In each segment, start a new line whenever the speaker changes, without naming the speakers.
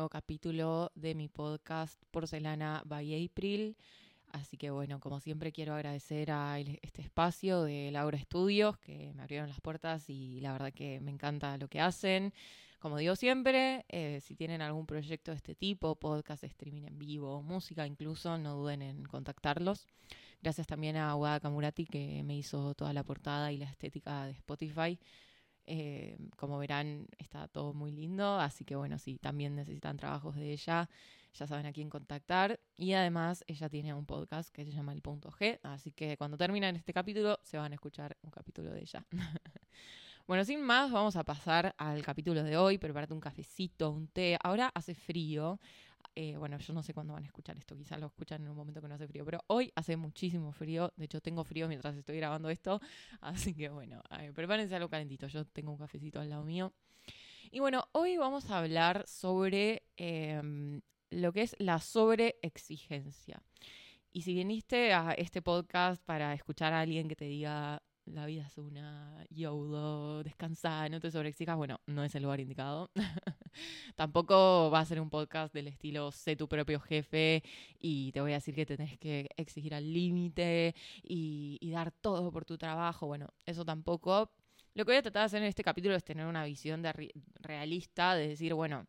nuevo capítulo de mi podcast Porcelana by April. Así que bueno, como siempre quiero agradecer a este espacio de Laura Estudios que me abrieron las puertas y la verdad que me encanta lo que hacen. Como digo siempre, eh, si tienen algún proyecto de este tipo, podcast, streaming en vivo, música incluso, no duden en contactarlos. Gracias también a Wada Kamurati que me hizo toda la portada y la estética de Spotify. Eh, como verán, está todo muy lindo, así que bueno, si también necesitan trabajos de ella, ya saben a quién contactar. Y además, ella tiene un podcast que se llama El Punto G, así que cuando terminen este capítulo, se van a escuchar un capítulo de ella. bueno, sin más, vamos a pasar al capítulo de hoy. Prepárate un cafecito, un té. Ahora hace frío, eh, bueno, yo no sé cuándo van a escuchar esto, quizás lo escuchan en un momento que no hace frío, pero hoy hace muchísimo frío, de hecho tengo frío mientras estoy grabando esto, así que bueno, prepárense algo calentito, yo tengo un cafecito al lado mío. Y bueno, hoy vamos a hablar sobre em, lo que es la sobreexigencia. Y si viniste a este podcast para escuchar a alguien que te diga la vida es una, YOLO, descansa, no te sobreexijas, bueno, no es el lugar indicado. Tampoco va a ser un podcast del estilo sé tu propio jefe y te voy a decir que tenés que exigir al límite y, y dar todo por tu trabajo. Bueno, eso tampoco. Lo que voy a tratar de hacer en este capítulo es tener una visión de realista, de decir, bueno,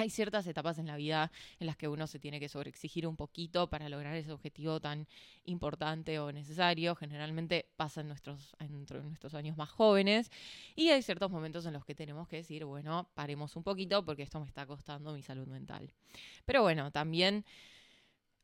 hay ciertas etapas en la vida en las que uno se tiene que sobreexigir un poquito para lograr ese objetivo tan importante o necesario. Generalmente pasa en nuestros, en nuestros años más jóvenes. Y hay ciertos momentos en los que tenemos que decir, bueno, paremos un poquito porque esto me está costando mi salud mental. Pero bueno, también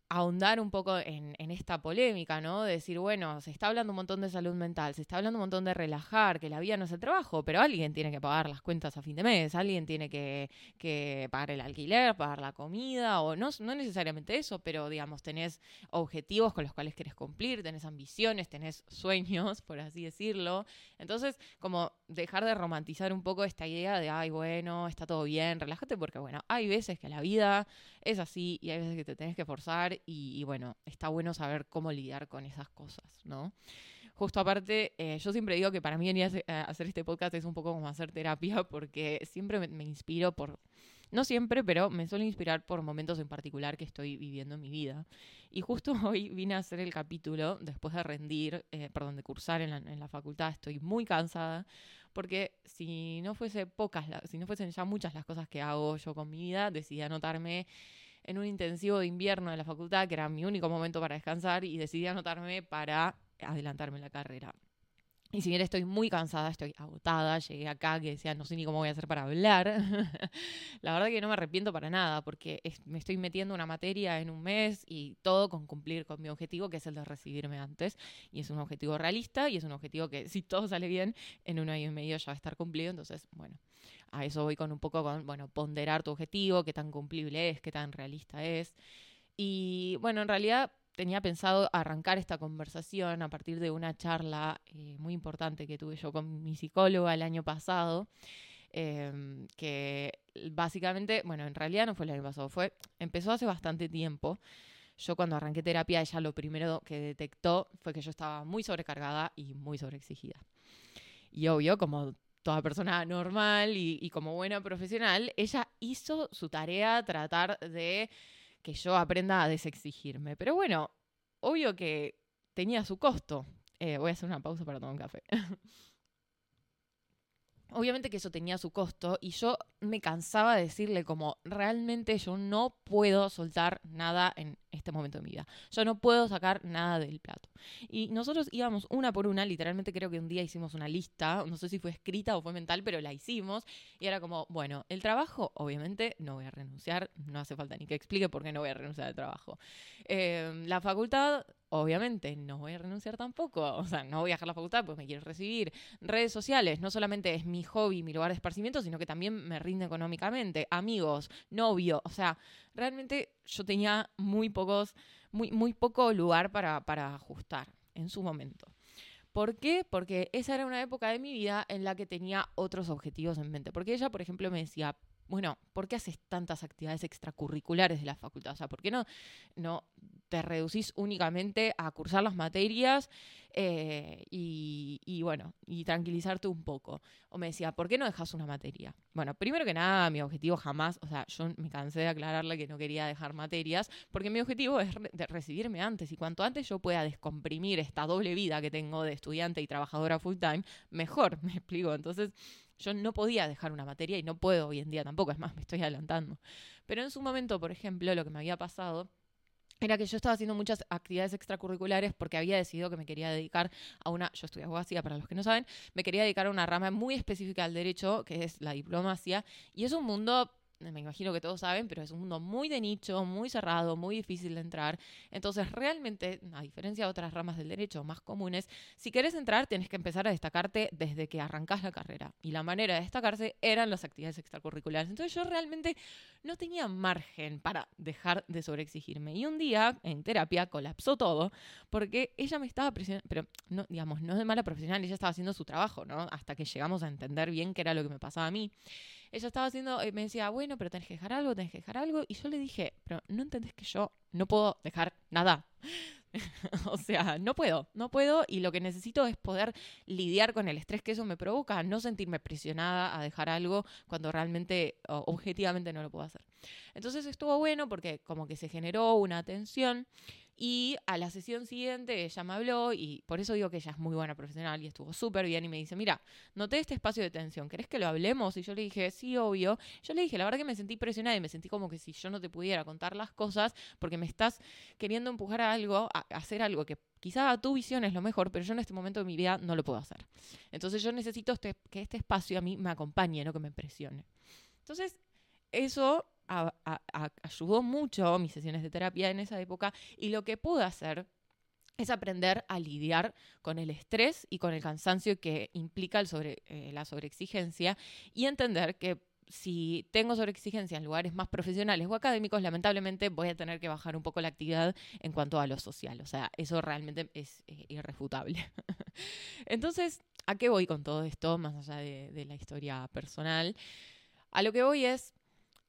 ahondar un poco en, esta polémica, ¿no? De decir, bueno, se está hablando un montón de salud mental, se está hablando un montón de relajar, que la vida no es el trabajo, pero alguien tiene que pagar las cuentas a fin de mes, alguien tiene que, pagar el alquiler, pagar la comida, o no, no necesariamente eso, pero digamos, tenés objetivos con los cuales querés cumplir, tenés ambiciones, tenés sueños, por así decirlo. Entonces, como dejar de romantizar un poco esta idea de, ay, bueno, está todo bien, relájate, porque bueno, hay veces que la vida es así y hay veces que te tenés que forzar y, bueno, está bueno saber cómo lidiar con esas cosas, ¿no? Justo aparte, eh, yo siempre digo que para mí venir a hacer este podcast es un poco como hacer terapia porque siempre me, inspiro por, no siempre, pero me suelo inspirar por momentos en particular que estoy viviendo en mi vida. Y justo hoy vine a hacer el capítulo después de rendir, eh, perdón, de cursar en la, en la, facultad. Estoy muy cansada porque si no fuese pocas, si no fuesen ya muchas las cosas que hago yo con mi vida, decidí anotarme en un intensivo de invierno de la facultad, que era mi único momento para descansar, y decidí anotarme para adelantarme la carrera. Y si bien estoy muy cansada, estoy agotada, llegué acá que decía, no sé ni cómo voy a hacer para hablar. la verdad que no me arrepiento para nada, porque me estoy metiendo una materia en un mes y todo con cumplir con mi objetivo, que es el de recibirme antes. Y es un objetivo realista y es un objetivo que si todo sale bien, en un año y medio ya va a estar cumplido. Entonces, bueno, a eso voy con un poco bueno, ponderar tu objetivo, qué tan cumplible es, qué tan realista es. Y bueno, en realidad tenía pensado arrancar esta conversación a partir de una charla eh, muy importante que tuve yo con mi psicóloga el año pasado, em, que básicamente, bueno, en realidad no fue el año pasado, fue, empezó hace bastante tiempo. Yo cuando arranqué terapia, ella lo primero que detectó fue que yo estaba muy sobrecargada y muy sobreexigida. Y obvio, como toda persona normal y, como buena profesional, ella hizo su tarea tratar de que yo aprenda a desexigirme. Pero bueno, obvio que tenía su costo. Eh, voy a hacer una pausa para tomar un café. Obviamente que eso tenía su costo y yo me cansaba de decirle como realmente yo no puedo soltar nada en este momento de mi vida. Yo no puedo sacar nada del plato. Y nosotros íbamos una por una, literalmente creo que un día hicimos una lista, no sé si fue escrita o fue mental, pero la hicimos y era como, bueno, el trabajo, obviamente no voy a renunciar, no hace falta ni que explique por qué no voy a renunciar al trabajo. Eh, la facultad, obviamente no voy a renunciar tampoco, o sea, no voy a dejar la facultad pues me quiero recibir. Redes sociales, no solamente es mi hobby, mi lugar de esparcimiento, sino que también me rinde económicamente, amigos, novio, o sea, realmente yo tenía muy pocos, muy, muy poco lugar para, para ajustar en su momento. ¿Por qué? Porque esa era una época de mi vida en la que tenía otros objetivos en mente. Porque ella, por ejemplo, me decía, bueno, ¿por qué haces tantas actividades extracurriculares de la facultad? O sea, ¿por qué no, no te reducís únicamente a cursar las materias eh, y, bueno, y tranquilizarte un poco. O me decía, ¿por qué no dejas una materia? Bueno, primero que nada, mi objetivo jamás, o sea, yo me cansé de aclararle que no quería dejar materias, porque mi objetivo es recibirme antes, y cuanto antes yo pueda descomprimir esta doble vida que tengo de estudiante y trabajadora full time, mejor, me explico. Entonces, yo no podía dejar una materia y no puedo hoy en día tampoco, es más, me estoy adelantando. Pero en su momento, por ejemplo, lo que me había pasado era que yo estaba haciendo muchas actividades extracurriculares porque había decidido que me quería dedicar a una, yo estudié abogacía para los que no saben, me quería dedicar a una rama muy específica del derecho, que es la diplomacia, y es un mundo me imagino que todos saben, pero es un mundo muy de nicho, muy cerrado, muy difícil de entrar. Entonces, realmente, a diferencia de otras ramas del derecho más comunes, si querés entrar, tienes que empezar a destacarte desde que arrancás la carrera. Y la manera de destacarse eran las actividades extracurriculares. Entonces, yo realmente no tenía margen para dejar de sobreexigirme. Y un día, en terapia, colapsó todo, porque ella me estaba presionando, pero no, digamos, no de mala profesional, ella estaba haciendo su trabajo, ¿no? Hasta que llegamos a entender bien qué era lo que me pasaba a mí ella estaba haciendo, eh, me decía, bueno, pero tenés que dejar algo, tenés que dejar algo. Y yo le dije, pero no entendés que yo no puedo dejar nada. o sea, no puedo, no puedo y lo que necesito es poder lidiar con el estrés que eso me provoca, no sentirme presionada a dejar algo cuando realmente, objetivamente no lo puedo hacer. Entonces estuvo bueno porque como que se generó una tensión y a la sesión siguiente ella me habló y por eso digo que ella es muy buena profesional y estuvo súper bien y me dice, mira, noté este espacio de tensión, ¿querés que lo hablemos? Y yo le dije, sí, obvio. Yo le dije, la verdad que me sentí presionada y me sentí como que si yo no te pudiera contar las cosas porque me estás queriendo empujar a algo, a hacer algo que quizá a tu visión es lo mejor, pero yo en este momento de mi vida no lo puedo hacer. Entonces yo necesito este, que este espacio a mí me acompañe, no que me presione. Entonces, eso ayudó mucho mis sesiones de terapia en esa época y lo que pude hacer es aprender a lidiar con el estrés y con el cansancio que implica el sobre, eh, la sobreexigencia y entender que si tengo sobreexigencia en lugares más profesionales o académicos, lamentablemente voy a tener que bajar un poco la actividad en cuanto a lo social. O sea, eso realmente es eh, irrefutable. Entonces, ¿a qué voy con todo esto, más allá de la historia personal? A lo que voy es,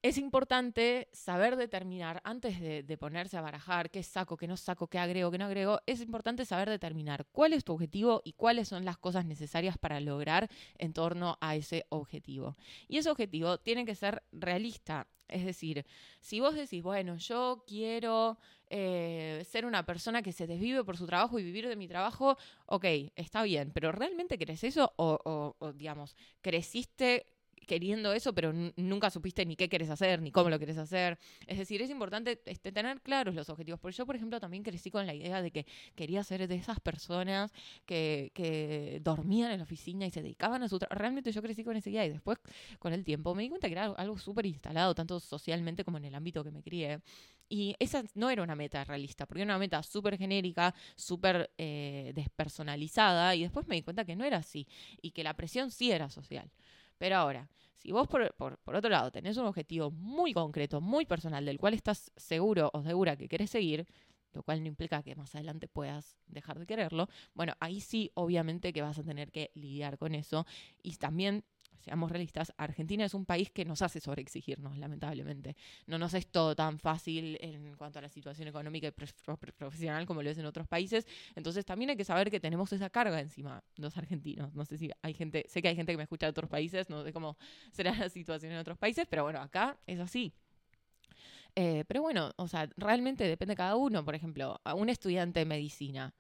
es importante saber determinar, antes de, ponerse a barajar qué saco, qué no saco, qué agrego, qué no agrego, es importante saber determinar cuál es tu objetivo y cuáles son las cosas necesarias para lograr en torno a ese objetivo. Y ese objetivo tiene que ser realista. Es decir, si vos decís, bueno, yo quiero eh, ser una persona que se desvive por su trabajo y vivir de mi trabajo, ok, está bien, pero ¿realmente crees eso? O, o digamos, creciste queriendo eso, pero nunca supiste ni qué quieres hacer, ni cómo lo quieres hacer. Es decir, es importante este, tener claros los objetivos. Porque yo, por ejemplo, también crecí con la idea de que quería ser de esas personas que, que dormían en la oficina y se dedicaban a su trabajo. Realmente yo crecí con esa idea y después, con el tiempo, me di cuenta que era algo súper instalado, tanto socialmente como en el ámbito que me crié. Y esa no era una meta realista, porque era una meta súper genérica, súper eh, despersonalizada, y después me di cuenta que no era así, y que la presión sí era social. Pero ahora, si vos por, otro lado tenés un objetivo muy concreto, muy personal, del cual estás seguro o segura que querés seguir, lo cual no implica que más adelante puedas dejar de quererlo, bueno, ahí sí obviamente que vas a tener que lidiar con eso. Y también seamos realistas, Argentina es un país que nos hace sobreexigirnos, lamentablemente. No nos es todo tan fácil en cuanto a la situación económica y profesional como lo es en otros países. Entonces también hay que saber que tenemos esa carga encima, los argentinos. No sé si hay gente, sé que hay gente que me escucha de otros países, no sé cómo será la situación en otros países, pero bueno, acá es así. Eh, pero bueno, o sea, realmente depende de cada uno. Por ejemplo, a un estudiante de medicina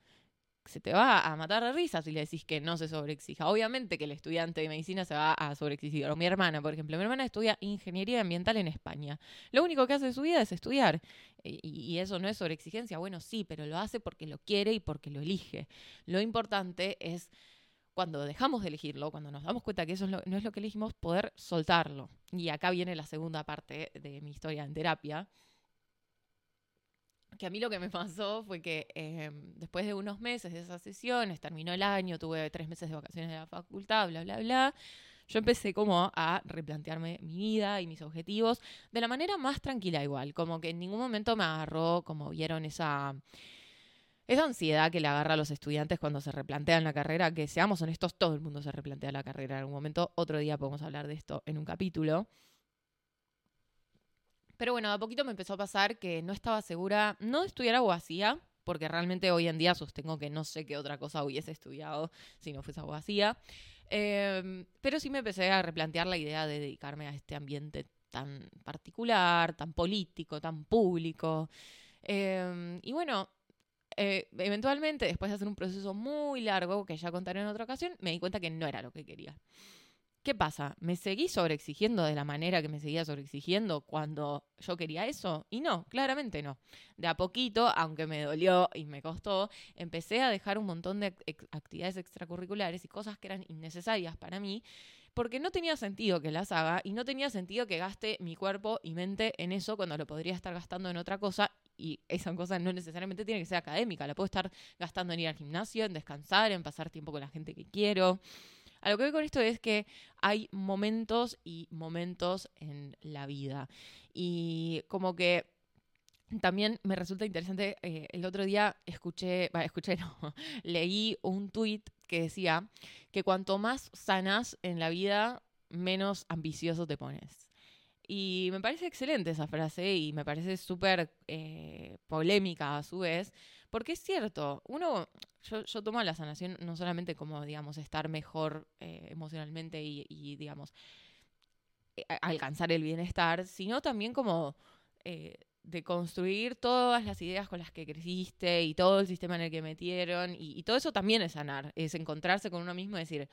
se te va a matar de risa si le decís que no se sobreexija. Obviamente que el estudiante de medicina se va a sobreexigir. O mi hermana, por ejemplo. Mi hermana estudia ingeniería ambiental en España. Lo único que hace de su vida es estudiar. Y, eso no es sobreexigencia. Bueno, sí, pero lo hace porque lo quiere y porque lo elige. Lo importante es cuando dejamos de elegirlo, cuando nos damos cuenta que eso no es lo que elegimos, poder soltarlo. Y acá viene la segunda parte de mi historia en terapia que a mí lo que me pasó fue que em, después de unos meses de esas sesiones, terminó el año, tuve tres meses de vacaciones de la facultad, bla, bla, bla, yo empecé como a replantearme mi vida y mis objetivos de la manera más tranquila igual, como que en ningún momento me agarró, como vieron, esa, esa ansiedad que le agarra a los estudiantes cuando se replantean la carrera, que seamos honestos, todo el mundo se replantea la carrera en algún momento, otro día podemos hablar de esto en un capítulo. Pero bueno, a poquito me empezó a pasar que no estaba segura, no de estudiar abogacía, porque realmente hoy en día sostengo que no sé qué otra cosa hubiese estudiado si no fuese abogacía. Em, pero sí me empecé a replantear la idea de dedicarme a este ambiente tan particular, tan político, tan público. Em, y bueno, eh, eventualmente, después de hacer un proceso muy largo, que ya contaré en otra ocasión, me di cuenta que no era lo que quería. ¿Qué pasa? ¿Me seguí sobreexigiendo de la manera que me seguía sobreexigiendo cuando yo quería eso? Y no, claramente no. De a poquito, aunque me dolió y me costó, empecé a dejar un montón de actividades extracurriculares y cosas que eran innecesarias para mí, porque no tenía sentido que las haga y no tenía sentido que gaste mi cuerpo y mente en eso cuando lo podría estar gastando en otra cosa y esa cosa no necesariamente tiene que ser académica, la puedo estar gastando en ir al gimnasio, en descansar, en pasar tiempo con la gente que quiero. A lo que voy con esto es que hay momentos y momentos en la vida. Y como que también me resulta interesante, eh, el otro día escuché, escuché, no, leí un tuit que decía que cuanto más sanas en la vida, menos ambicioso te pones. Y me parece excelente esa frase y me parece súper eh, polémica a su vez, porque es cierto, uno, yo, tomo la sanación no solamente como, digamos, estar mejor eh, emocionalmente y, digamos, eh, alcanzar el bienestar, sino también como eh, de construir todas las ideas con las que creciste y todo el sistema en el que metieron. Y, y, todo eso también es sanar, es encontrarse con uno mismo y decir,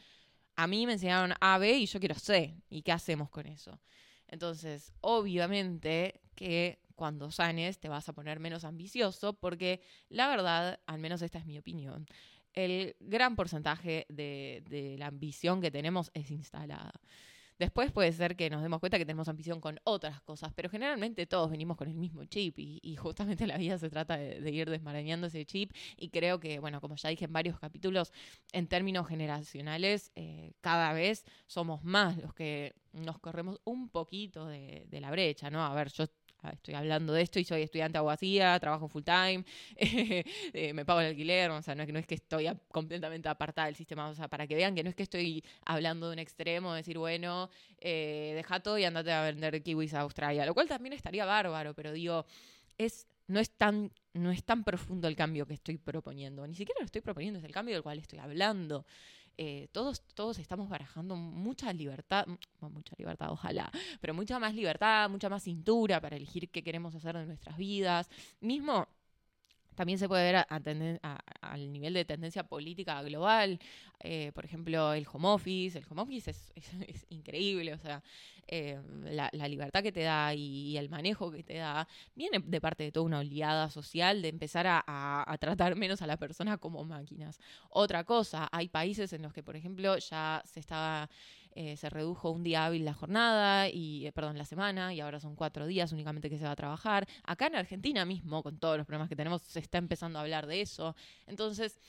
a mí me enseñaron A, B y yo quiero C. ¿Y qué hacemos con eso? Entonces, obviamente que cuando sanes te vas a poner menos ambicioso porque la verdad, al menos esta es mi opinión, el gran porcentaje de, la ambición que tenemos es instalada. Después puede ser que nos demos cuenta que tenemos ambición con otras cosas, pero generalmente todos venimos con el mismo chip y, justamente la vida se trata de, ir desmarañando ese chip y creo que, bueno, como ya dije en varios capítulos, en términos generacionales, eh, cada vez somos más los que nos corremos un poquito de, de la brecha, ¿no? A ver, yo estoy hablando de esto y soy estudiante abogacía, trabajo full time, eh, me pago el alquiler, o sea, no es, no es que estoy completamente apartada del sistema, o sea, para que vean que no es que estoy hablando de un extremo, decir, bueno, eh, deja todo y andate a vender kiwis a Australia, lo cual también estaría bárbaro, pero digo, es no es tan no es tan profundo el cambio que estoy proponiendo, ni siquiera lo estoy proponiendo, es el cambio del cual estoy hablando. Eh, todos, todos estamos barajando mucha libertad, mucha libertad, ojalá, pero mucha más libertad, mucha más cintura para elegir qué queremos hacer de nuestras vidas. Mismo también se puede ver a, al nivel de tendencia política global. Eh, por ejemplo, el home office. El home office es, increíble. O sea, eh, la, libertad que te da y, el manejo que te da viene de parte de toda una oleada social de empezar a, a, tratar menos a la persona como máquinas. Otra cosa, hay países en los que, por ejemplo, ya se estaba eh, se redujo un día hábil la jornada, y, eh, perdón, la semana, y ahora son cuatro días únicamente que se va a trabajar. Acá en Argentina mismo, con todos los problemas que tenemos, se está empezando a hablar de eso. Entonces,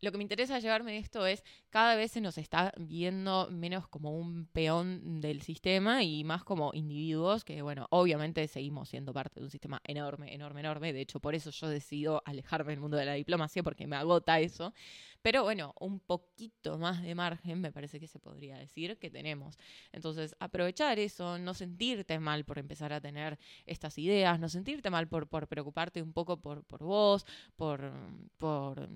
lo que me interesa llevarme de esto es cada vez se nos está viendo menos como un peón del sistema y más como individuos que, bueno, obviamente seguimos siendo parte de un sistema enorme, enorme, enorme. De hecho, por eso yo decido alejarme del mundo de la diplomacia porque me agota eso. Pero bueno, un poquito más de margen me parece que se podría decir que tenemos. Entonces, aprovechar eso, no sentirte mal por empezar a tener estas ideas, no sentirte mal por, por preocuparte un poco por, por vos, por, por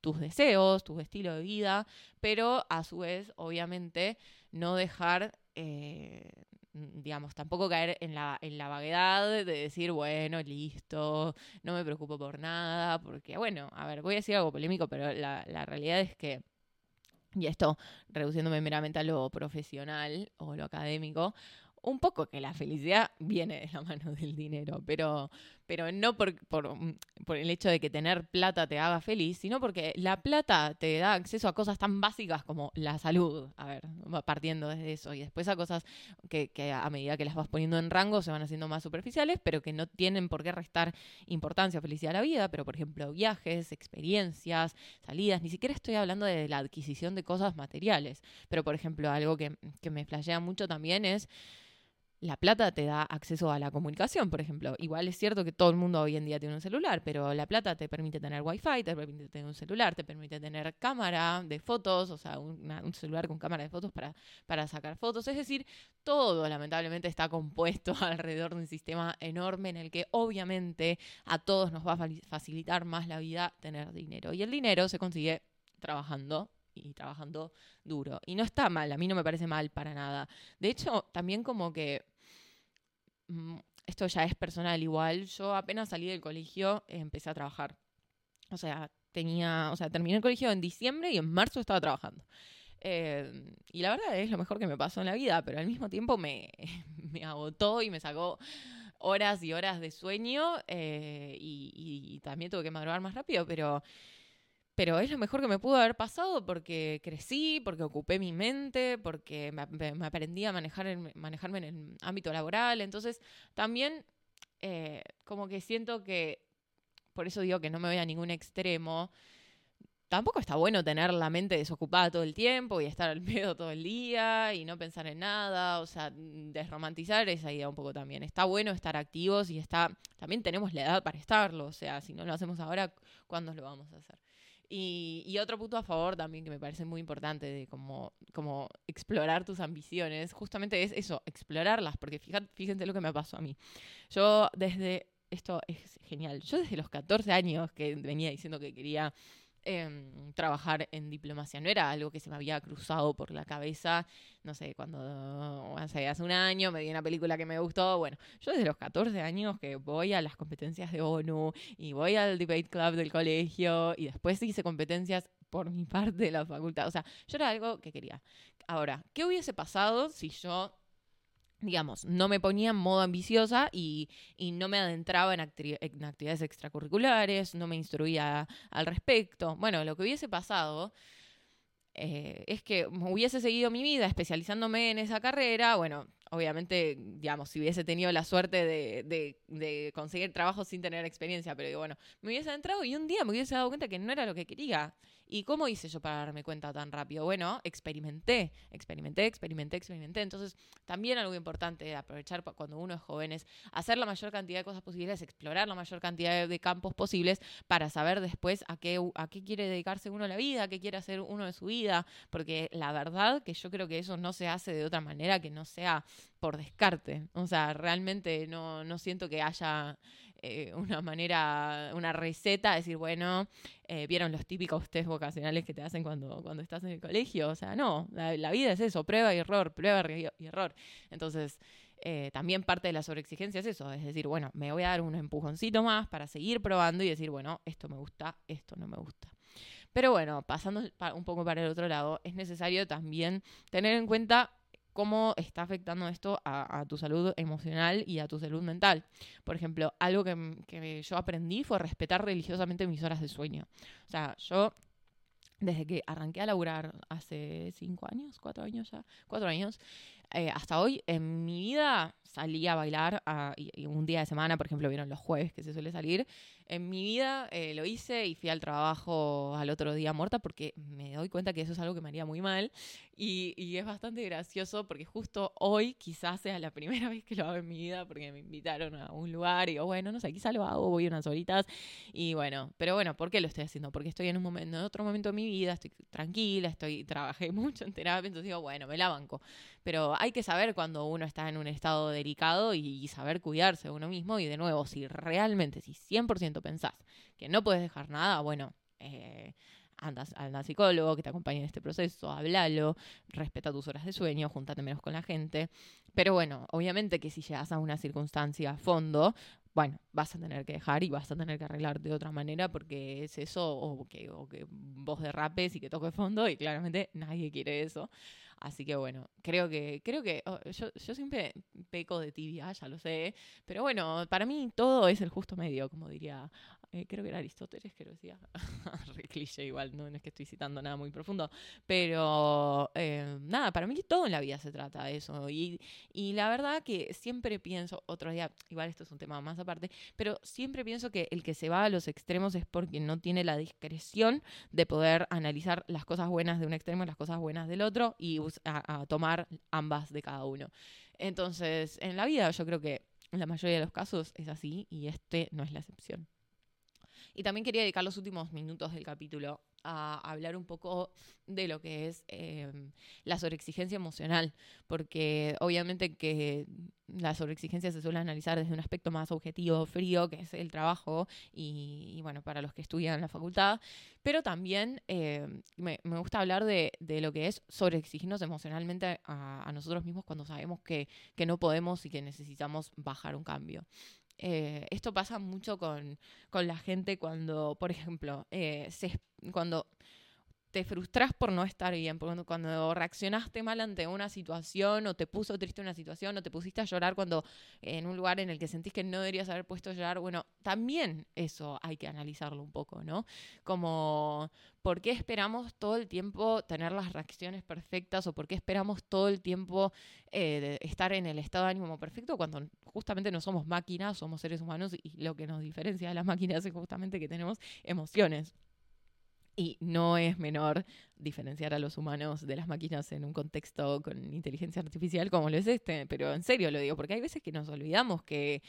tus deseos, tu estilo de vida, pero a su vez, obviamente, no dejar, eh, digamos, tampoco caer en la, en la vaguedad de decir, bueno, listo, no me preocupo por nada, porque, bueno, a ver, voy a decir algo polémico, pero la, la realidad es que y esto reduciéndome meramente a lo profesional o lo académico, un poco que la felicidad viene de la mano del dinero, pero, pero no por, mm, por, el hecho de que tener plata te haga feliz, sino porque la plata te da acceso a cosas tan básicas como la salud, a ver, partiendo desde eso, y después a cosas que, que a medida que las vas poniendo en rango se van haciendo más superficiales, pero que no tienen por qué restar importancia o felicidad a la vida, pero por ejemplo viajes, experiencias, salidas, ni siquiera estoy hablando de la adquisición de cosas materiales, pero por ejemplo algo que, que me flashea mucho también es la plata te da acceso a la comunicación, por ejemplo. Igual es cierto que todo el mundo hoy en día tiene un celular, pero la plata te permite tener wifi, te permite tener un celular, te permite tener cámara de fotos, o sea, un celular con cámara de fotos para, para sacar fotos. Es decir, todo lamentablemente está compuesto alrededor de un sistema enorme en el que obviamente a todos nos va a facilitar más la vida tener dinero. Y el dinero se consigue trabajando y trabajando duro. Y no está mal, a mí no me parece mal para nada. De hecho, también como que mm, esto ya es personal igual, yo apenas salí del colegio empecé a trabajar. O sea, tenía, o sea, terminé el colegio en diciembre y en marzo estaba trabajando. Eh, y la verdad es lo mejor que me pasó en la vida, pero al mismo tiempo me, me agotó y me sacó horas y horas de sueño eh, y, y, también tuve que madrugar más rápido, pero pero es lo mejor que me pudo haber pasado porque crecí, porque ocupé mi mente, porque me, aprendí a manejar manejarme en el ámbito laboral. Entonces, también eh, como que siento que, por eso digo que no me voy a ningún extremo, tampoco está bueno tener la mente desocupada todo el tiempo y estar al pedo todo el día y no pensar en nada, o sea, desromantizar esa idea un poco también. Está bueno estar activos y está también tenemos la edad para estarlo, o sea, si no lo hacemos ahora, ¿cuándo lo vamos a hacer? Y, otro punto a favor también que me parece muy importante de como, como explorar tus ambiciones, justamente es eso, explorarlas, porque fíjate, fíjense lo que me pasó a mí. Yo desde, esto es genial, yo desde los 14 años que venía diciendo que quería Em, trabajar en diplomacia. No era algo que se me había cruzado por la cabeza, no sé, cuando hace, hace un año me di una película que me gustó. Bueno, yo desde los 14 años que voy a las competencias de ONU y voy al debate club del colegio y después hice competencias por mi parte de la facultad. O sea, yo era algo que quería. Ahora, ¿qué hubiese pasado si yo digamos, no me ponía en modo ambiciosa y, no me adentraba en, actividades extracurriculares, no me instruía al respecto. Bueno, lo que hubiese pasado eh, es que hubiese seguido mi vida especializándome en esa carrera, bueno, obviamente, digamos, si hubiese tenido la suerte de, de, conseguir trabajo sin tener experiencia, pero bueno, me hubiese entrado y un día me hubiese dado cuenta que no era lo que quería. ¿Y cómo hice yo para darme cuenta tan rápido? Bueno, experimenté, experimenté, experimenté, experimenté. Entonces, también algo importante de aprovechar cuando uno es joven es hacer la mayor cantidad de cosas posibles, explorar la mayor cantidad de campos posibles para saber después a qué, a qué quiere dedicarse uno a la vida, qué quiere hacer uno de su vida, porque la verdad que yo creo que eso no se hace de otra manera que no sea por descarte. O sea, realmente no, no siento que haya eh, una manera, una receta, decir, bueno, eh, vieron los típicos test vocacionales que te hacen cuando, cuando estás en el colegio. O sea, no, la, vida es eso, prueba y error, prueba y error. Entonces, eh, también parte de la sobreexigencia es eso, es decir, bueno, me voy a dar un empujoncito más para seguir probando y decir, bueno, esto me gusta, esto no me gusta. Pero bueno, pasando un poco para el otro lado, es necesario también tener en cuenta cómo está afectando esto a, tu salud emocional y a tu salud mental. Por ejemplo, algo que, que yo aprendí fue respetar religiosamente mis horas de sueño. O sea, yo desde que arranqué a laburar hace cinco años, cuatro años ya, cuatro años, eh, hasta hoy en mi vida salí a bailar y, un día de semana, por ejemplo, vieron los jueves que se suele salir. En mi vida eh, lo hice y fui al trabajo al otro día muerta porque me doy cuenta que eso es algo que me haría muy mal. Y, y es bastante gracioso porque justo hoy quizás sea la primera vez que lo hago en mi vida porque me invitaron a un lugar y digo, bueno, no sé, quizás lo hago, voy unas horitas. Y bueno, pero bueno, ¿por qué lo estoy haciendo? Porque estoy en un momento, en otro momento de mi vida, estoy tranquila, estoy, trabajé mucho en terapia, entonces digo, bueno, me la banco. Pero hay que saber cuando uno está en un estado delicado y, saber cuidarse de uno mismo. Y de nuevo, si realmente, si 100% pensás que no puedes dejar nada, bueno, eh, andas al psicólogo que te acompañe en este proceso, háblalo, respeta tus horas de sueño, júntate menos con la gente. Pero bueno, obviamente que si llegas a una circunstancia a fondo, bueno, vas a tener que dejar y vas a tener que arreglar de otra manera porque es eso, o que, o que vos derrapes y que toque fondo, y claramente nadie quiere eso. Así que bueno, creo que, creo que oh, yo, yo siempre peco de tibia, ya lo sé, pero bueno, para mí todo es el justo medio, como diría eh, creo que era Aristóteles que lo decía, re cliché igual, ¿no? es que estoy citando nada muy profundo, pero eh, nada, para mí todo en la vida se trata de eso. Y, y la verdad que siempre pienso, otro día, igual esto es un tema más aparte, pero siempre pienso que el que se va a los extremos es porque no tiene la discreción de poder analizar las cosas buenas de un extremo y las cosas buenas del otro y a tomar ambas de cada uno. Entonces, en la vida yo creo que la mayoría de los casos es así y este no es la excepción. Y también quería dedicar los últimos minutos del capítulo a hablar un poco de lo que es em, la sobreexigencia emocional, porque obviamente que la sobreexigencia se suele analizar desde un aspecto más objetivo, frío, que es el trabajo, y, bueno, para los que estudian en la facultad, pero también em, me, gusta hablar de, lo que es sobreexigirnos emocionalmente a, nosotros mismos cuando sabemos que, que no podemos y que necesitamos bajar un cambio. Eh, esto pasa mucho con, la gente cuando, por ejemplo, eh, cuando te frustras por no estar bien, cuando, reaccionaste mal ante una situación o te puso triste una situación o te pusiste a llorar cuando en un lugar en el que sentís que no deberías haber puesto a llorar, bueno, también eso hay que analizarlo un poco, ¿no? Como, ¿por qué esperamos todo el tiempo tener las reacciones perfectas o por qué esperamos todo el tiempo eh, estar en el estado de ánimo perfecto cuando justamente no somos máquinas, somos seres humanos y lo que nos diferencia de las máquinas es justamente que tenemos emociones? Y no es menor diferenciar a los humanos de las máquinas en un contexto con inteligencia artificial como lo es este, pero en serio lo digo, porque hay veces que nos olvidamos que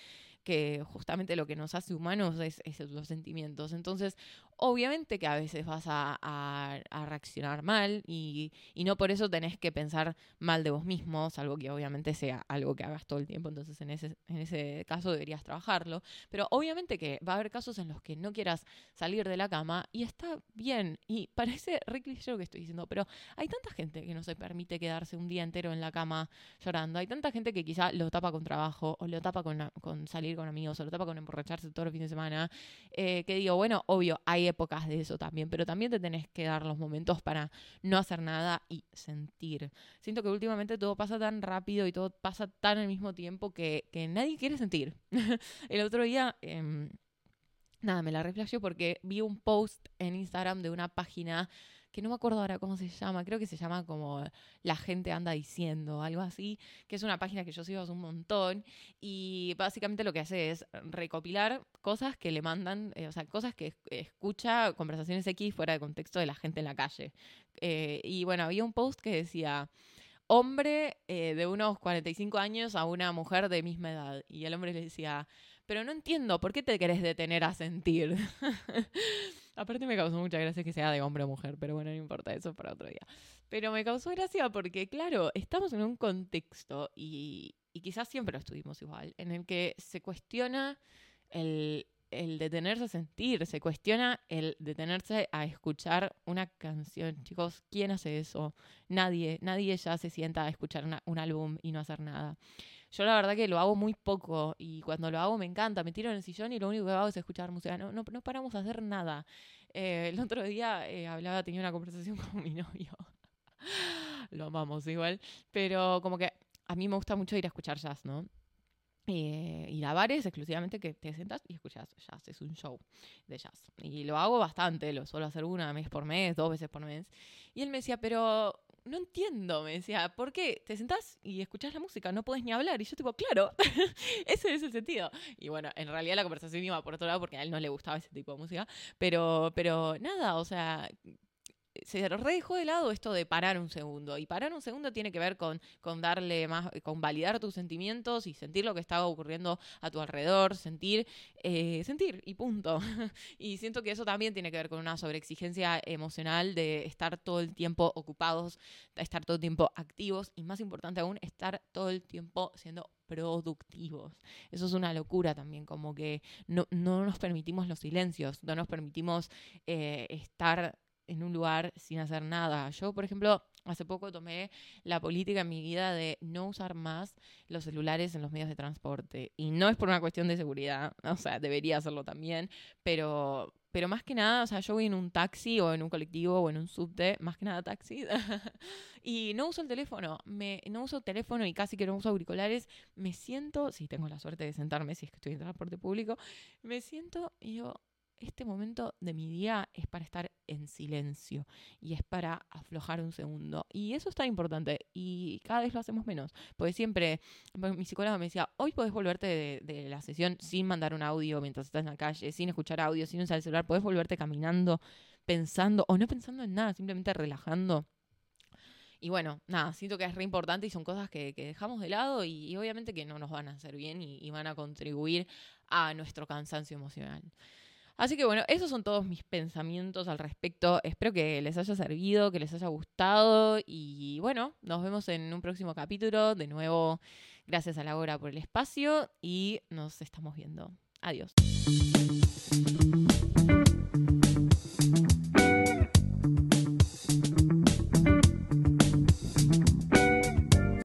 que justamente lo que nos hace humanos es, los sentimientos. Entonces, obviamente que a veces vas a, reaccionar mal y, no por eso tenés que pensar mal de vos mismo, algo que obviamente sea algo que hagas todo el tiempo, entonces en ese, en ese caso deberías trabajarlo. Pero obviamente que va a haber casos en los que no quieras salir de la cama y está bien. Y parece re cliché lo que estoy diciendo, pero hay tanta gente que no se permite quedarse un día entero en la cama llorando. Hay tanta gente que quizá lo tapa con trabajo o lo tapa con, con salir con amigos, o lo tapa con emborracharse todo el fin de semana, eh, que digo, bueno, obvio, hay épocas de eso también, pero también te tenés que dar los momentos para no hacer nada y sentir. Siento que últimamente todo pasa tan rápido y todo pasa tan al mismo tiempo que, nadie quiere sentir. el otro día... Em, nada, me la reflejé porque vi un post en Instagram de una página que no me acuerdo ahora cómo se llama, creo que se llama como La gente anda diciendo, algo así, que es una página que yo sigo hace un montón y básicamente lo que hace es recopilar cosas que le mandan, eh, o sea, cosas que escucha conversaciones X fuera de contexto de la gente en la calle. Eh, y bueno, había un post que decía hombre eh, de unos 45 años a una mujer de misma edad. Y el hombre le decía, pero no entiendo, ¿por qué te querés detener a sentir? Aparte me causó mucha gracia que sea de hombre o mujer, pero bueno, no importa, eso para otro día. Pero me causó gracia porque, claro, estamos en un contexto, y, quizás siempre lo estuvimos igual, en el que se cuestiona el, detenerse a sentir, se cuestiona el detenerse a escuchar una canción. Chicos, ¿quién hace eso? Nadie, nadie ya se sienta a escuchar un álbum y no hacer nada. Yo la verdad que lo hago muy poco y cuando lo hago me encanta, me tiro en el sillón y lo único que hago es escuchar música, no, no, no paramos a hacer nada. Eh, el otro día eh, hablaba, tenía una conversación con mi novio, lo amamos igual, pero como que a mí me gusta mucho ir a escuchar jazz, ¿no? Eh, ir a bares exclusivamente que te sentas y escuchas jazz, es un show de jazz. Y lo hago bastante, lo suelo hacer una vez por mes, dos veces por mes. Y él me decía, pero no entiendo, me decía, ¿por qué te sentás y escuchás la música? No podés ni hablar. Y yo tipo, claro, ese es el sentido. Y bueno, en realidad la conversación iba por otro lado porque a él no le gustaba ese tipo de música. Pero, pero nada, o sea, se redejó de lado esto de parar un segundo. Y parar un segundo tiene que ver con, con darle más, con validar tus sentimientos y sentir lo que está ocurriendo a tu alrededor, sentir, eh, sentir y punto. y siento que eso también tiene que ver con una sobreexigencia emocional de estar todo el tiempo ocupados, estar todo el tiempo activos y más importante aún, estar todo el tiempo siendo productivos. Eso es una locura también, como que no, no nos permitimos los silencios, no nos permitimos eh, estar en un lugar sin hacer nada. Yo, por ejemplo, hace poco tomé la política en mi vida de no usar más los celulares en los medios de transporte. Y no es por una cuestión de seguridad, o sea, debería hacerlo también, pero, pero más que nada, o sea, yo voy en un taxi o en un colectivo o en un subte, más que nada taxi, y no uso el teléfono, me, no uso teléfono y casi que no uso auriculares, me siento, si tengo la suerte de sentarme, si es que estoy en transporte público, me siento y yo, este momento de mi día es para estar en silencio y es para aflojar un segundo. Y eso es tan importante y cada vez lo hacemos menos. Porque siempre, mi psicóloga me decía, hoy podés volverte de, la sesión sin mandar un audio mientras estás en la calle, sin escuchar audio, sin usar el celular, podés volverte caminando, pensando o no pensando en nada, simplemente relajando. Y bueno, nada, siento que es re importante y son cosas que, dejamos de lado y, obviamente que no nos van a hacer bien y, van a contribuir a nuestro cansancio emocional. Así que bueno, esos son todos mis pensamientos al respecto. Espero que les haya servido, que les haya gustado y bueno, nos vemos en un próximo capítulo. De nuevo, gracias a Laura por el espacio y nos estamos viendo. Adiós.